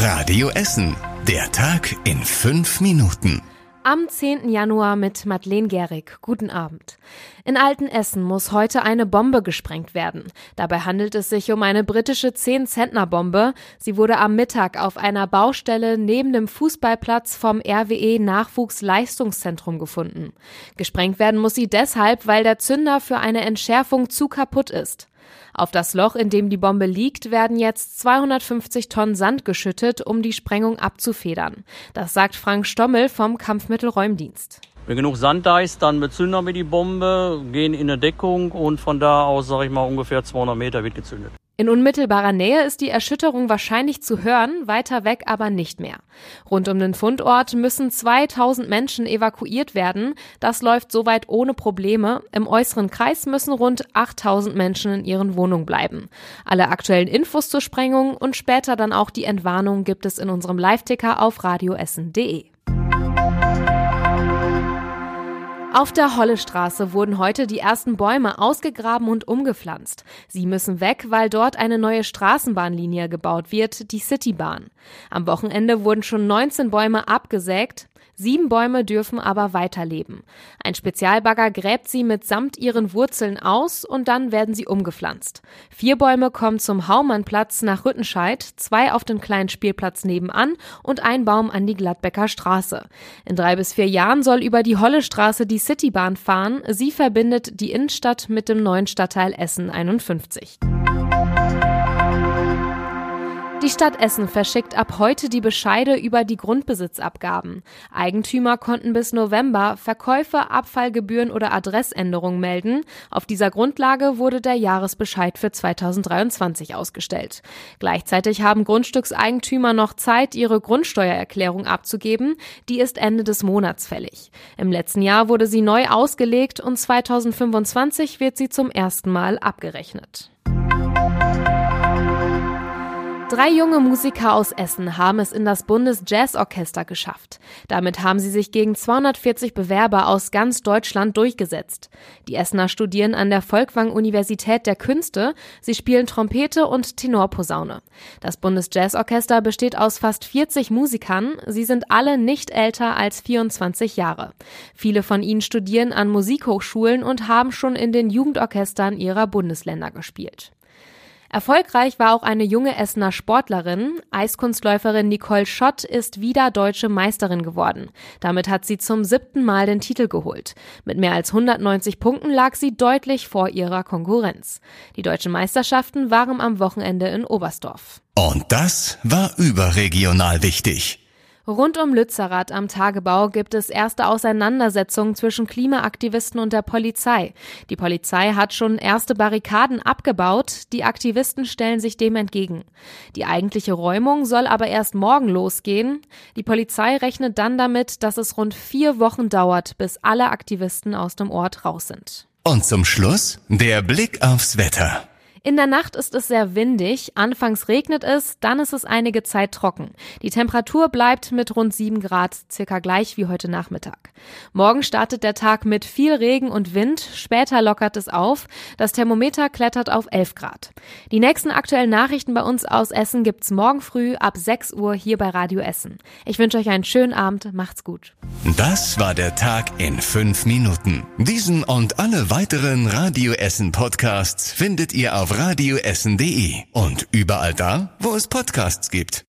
Radio Essen. Der Tag in fünf Minuten. Am 10. Januar mit Madeleine Gehrig. Guten Abend. In Altenessen muss heute eine Bombe gesprengt werden. Dabei handelt es sich um eine britische 10-Zentner-Bombe. Sie wurde am Mittag auf einer Baustelle neben dem Fußballplatz vom RWE Nachwuchsleistungszentrum gefunden. Gesprengt werden muss sie deshalb, weil der Zünder für eine Entschärfung zu kaputt ist. Auf das Loch, in dem die Bombe liegt, werden jetzt 250 Tonnen Sand geschüttet, um die Sprengung abzufedern. Das sagt Frank Stommel vom Kampfmittelräumdienst. Wenn genug Sand da ist, dann bezünden wir die Bombe, gehen in eine Deckung und von da aus, sage ich mal, ungefähr 200 Meter wird gezündet. In unmittelbarer Nähe ist die Erschütterung wahrscheinlich zu hören, weiter weg aber nicht mehr. Rund um den Fundort müssen 2000 Menschen evakuiert werden. Das läuft soweit ohne Probleme. Im äußeren Kreis müssen rund 8000 Menschen in ihren Wohnungen bleiben. Alle aktuellen Infos zur Sprengung und später dann auch die Entwarnung gibt es in unserem Live-Ticker auf radioessen.de. Auf der Hollestraße wurden heute die ersten Bäume ausgegraben und umgepflanzt. Sie müssen weg, weil dort eine neue Straßenbahnlinie gebaut wird, die Citybahn. Am Wochenende wurden schon 19 Bäume abgesägt. Sieben Bäume dürfen aber weiterleben. Ein Spezialbagger gräbt sie mitsamt ihren Wurzeln aus und dann werden sie umgepflanzt. Vier Bäume kommen zum Haumannplatz nach Rüttenscheid, zwei auf den kleinen Spielplatz nebenan und ein Baum an die Gladbecker Straße. In drei bis vier Jahren soll über die Hollestraße die Citybahn fahren. Sie verbindet die Innenstadt mit dem neuen Stadtteil Essen 51. Die Stadt Essen verschickt ab heute die Bescheide über die Grundbesitzabgaben. Eigentümer konnten bis November Verkäufe, Abfallgebühren oder Adressänderungen melden. Auf dieser Grundlage wurde der Jahresbescheid für 2023 ausgestellt. Gleichzeitig haben Grundstückseigentümer noch Zeit, ihre Grundsteuererklärung abzugeben. Die ist Ende des Monats fällig. Im letzten Jahr wurde sie neu ausgelegt und 2025 wird sie zum ersten Mal abgerechnet. Drei junge Musiker aus Essen haben es in das Bundesjazzorchester geschafft. Damit haben sie sich gegen 240 Bewerber aus ganz Deutschland durchgesetzt. Die Essener studieren an der Volkwang Universität der Künste. Sie spielen Trompete und Tenorposaune. Das Bundesjazzorchester besteht aus fast 40 Musikern. Sie sind alle nicht älter als 24 Jahre. Viele von ihnen studieren an Musikhochschulen und haben schon in den Jugendorchestern ihrer Bundesländer gespielt. Erfolgreich war auch eine junge Essener Sportlerin. Eiskunstläuferin Nicole Schott ist wieder deutsche Meisterin geworden. Damit hat sie zum siebten Mal den Titel geholt. Mit mehr als 190 Punkten lag sie deutlich vor ihrer Konkurrenz. Die deutschen Meisterschaften waren am Wochenende in Oberstdorf. Und das war überregional wichtig. Rund um Lützerath am Tagebau gibt es erste Auseinandersetzungen zwischen Klimaaktivisten und der Polizei. Die Polizei hat schon erste Barrikaden abgebaut, die Aktivisten stellen sich dem entgegen. Die eigentliche Räumung soll aber erst morgen losgehen. Die Polizei rechnet dann damit, dass es rund vier Wochen dauert, bis alle Aktivisten aus dem Ort raus sind. Und zum Schluss der Blick aufs Wetter. In der Nacht ist es sehr windig, anfangs regnet es, dann ist es einige Zeit trocken. Die Temperatur bleibt mit rund 7 Grad circa gleich wie heute Nachmittag. Morgen startet der Tag mit viel Regen und Wind, später lockert es auf, das Thermometer klettert auf 11 Grad. Die nächsten aktuellen Nachrichten bei uns aus Essen gibt's morgen früh ab 6 Uhr hier bei Radio Essen. Ich wünsche euch einen schönen Abend, macht's gut. Das war der Tag in 5 Minuten. Diesen und alle weiteren Radio Essen Podcasts findet ihr auf radioessen.de und überall da, wo es Podcasts gibt.